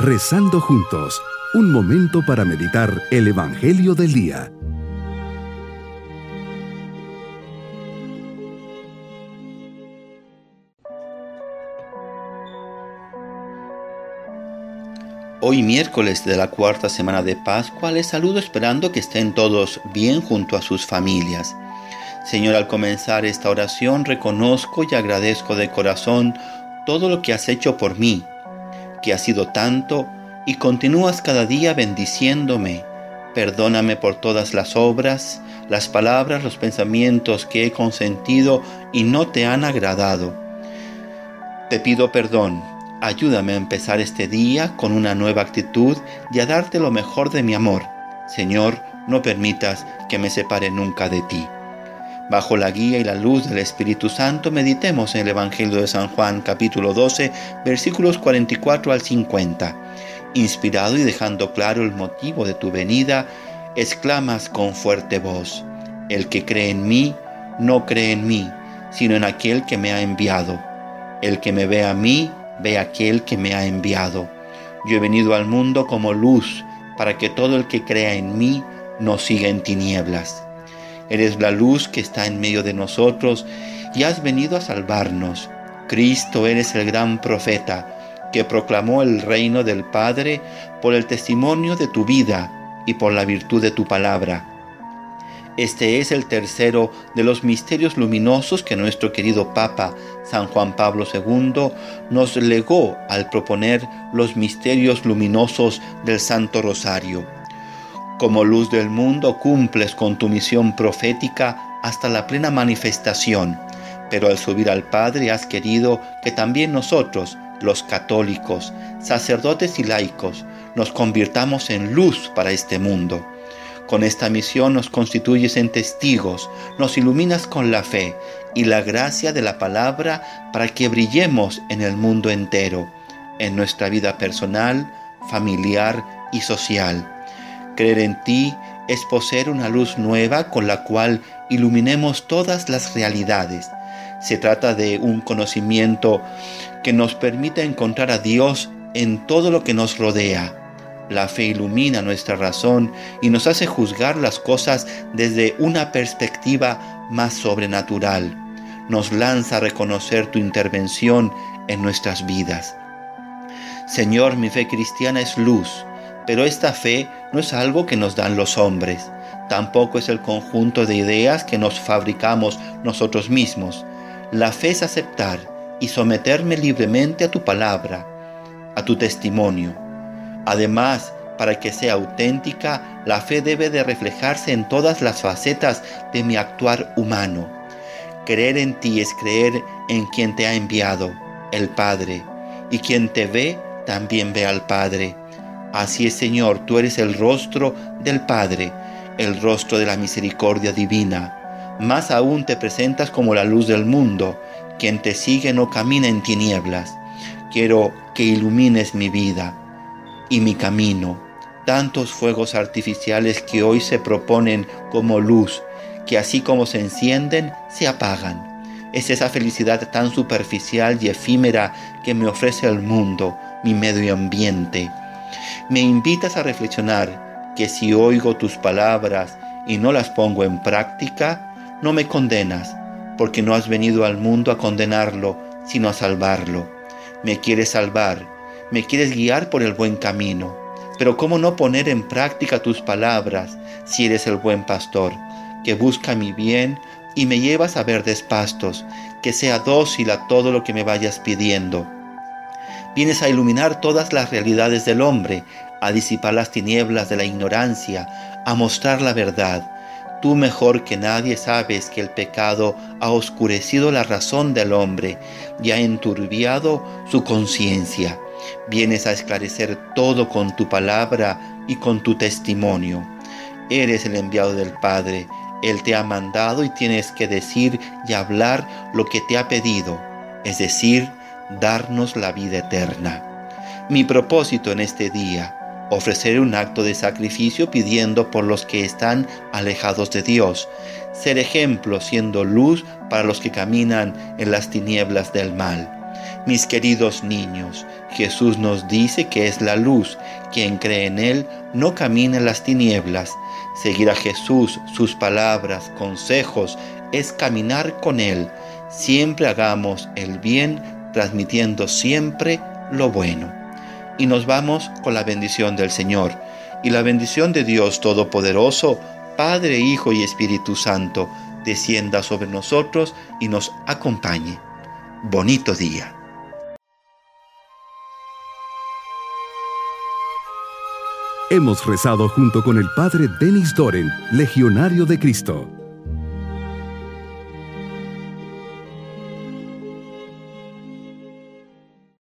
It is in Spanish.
Rezando juntos, un momento para meditar el Evangelio del Día. Hoy miércoles de la cuarta semana de Pascua les saludo esperando que estén todos bien junto a sus familias. Señor, al comenzar esta oración reconozco y agradezco de corazón todo lo que has hecho por mí, que ha sido tanto y continúas cada día bendiciéndome. Perdóname por todas las obras, las palabras, los pensamientos que he consentido y no te han agradado. Te pido perdón Ayúdame a empezar este día con una nueva actitud y a darte lo mejor de mi amor. Señor, no permitas que me separe nunca de ti. Bajo la guía y la luz del Espíritu Santo, meditemos en el Evangelio de San Juan capítulo 12, versículos 44 al 50. Inspirado y dejando claro el motivo de tu venida, exclamas con fuerte voz, El que cree en mí, no cree en mí, sino en aquel que me ha enviado. El que me ve a mí, ve aquel que me ha enviado. Yo he venido al mundo como luz para que todo el que crea en mí no siga en tinieblas. Eres la luz que está en medio de nosotros y has venido a salvarnos. Cristo eres el gran profeta que proclamó el reino del Padre por el testimonio de tu vida y por la virtud de tu palabra. Este es el tercero de los misterios luminosos que nuestro querido Papa San Juan Pablo II nos legó al proponer los misterios luminosos del Santo Rosario. Como luz del mundo cumples con tu misión profética hasta la plena manifestación, pero al subir al Padre has querido que también nosotros, los católicos, sacerdotes y laicos, nos convirtamos en luz para este mundo con esta misión nos constituyes en testigos, nos iluminas con la fe y la gracia de la palabra para que brillemos en el mundo entero, en nuestra vida personal, familiar y social. Creer en ti es poseer una luz nueva con la cual iluminemos todas las realidades. Se trata de un conocimiento que nos permite encontrar a Dios en todo lo que nos rodea la fe ilumina nuestra razón y nos hace juzgar las cosas desde una perspectiva más sobrenatural. Nos lanza a reconocer tu intervención en nuestras vidas. Señor, mi fe cristiana es luz, pero esta fe no es algo que nos dan los hombres, tampoco es el conjunto de ideas que nos fabricamos nosotros mismos. La fe es aceptar y someterme libremente a tu palabra, a tu testimonio Además, para que sea auténtica, la fe debe de reflejarse en todas las facetas de mi actuar humano. Creer en ti es creer en quien te ha enviado, el Padre, y quien te ve también ve al Padre. Así es, Señor, tú eres el rostro del Padre, el rostro de la misericordia divina. Más aún te presentas como la luz del mundo. Quien te sigue no camina en tinieblas. Quiero que ilumines mi vida y mi camino. Tantos fuegos artificiales que hoy se proponen como luz, que así como se encienden, se apagan. Es esa felicidad tan superficial y efímera que me ofrece el mundo, mi medio ambiente. Me invitas a reflexionar que si oigo tus palabras y no las pongo en práctica, no me condenas, porque no has venido al mundo a condenarlo, sino a salvarlo. Me quieres salvar me quieres guiar por el buen camino. Pero ¿cómo no poner en práctica tus palabras si eres el buen pastor, que busca mi bien y me llevas a verdes pastos, que sea dócil a todo lo que me vayas pidiendo? Vienes a iluminar todas las realidades del hombre, a disipar las tinieblas de la ignorancia, a mostrar la verdad. Tú mejor que nadie sabes que el pecado ha oscurecido la razón del hombre y ha enturbiado su conciencia. Vienes a esclarecer todo con tu palabra y con tu testimonio. Eres el enviado del Padre. Él te ha mandado y tienes que decir y hablar lo que te ha pedido, es decir, darnos la vida eterna. Mi propósito en este día, ofrecer un acto de sacrificio pidiendo por los que están alejados de Dios, ser ejemplo siendo luz para los que caminan en las tinieblas del mal Mis queridos niños, Jesús nos dice que es la luz. Quien cree en Él no camina en las tinieblas. Seguir a Jesús, sus palabras, consejos, es caminar con Él. Siempre hagamos el bien, transmitiendo siempre lo bueno. Y nos vamos con la bendición del Señor. Y la bendición de Dios Todopoderoso, Padre, Hijo y Espíritu Santo, descienda sobre nosotros y nos acompañe. Bonito día. Hemos rezado junto con el Padre Denis Doren, Legionario de Cristo.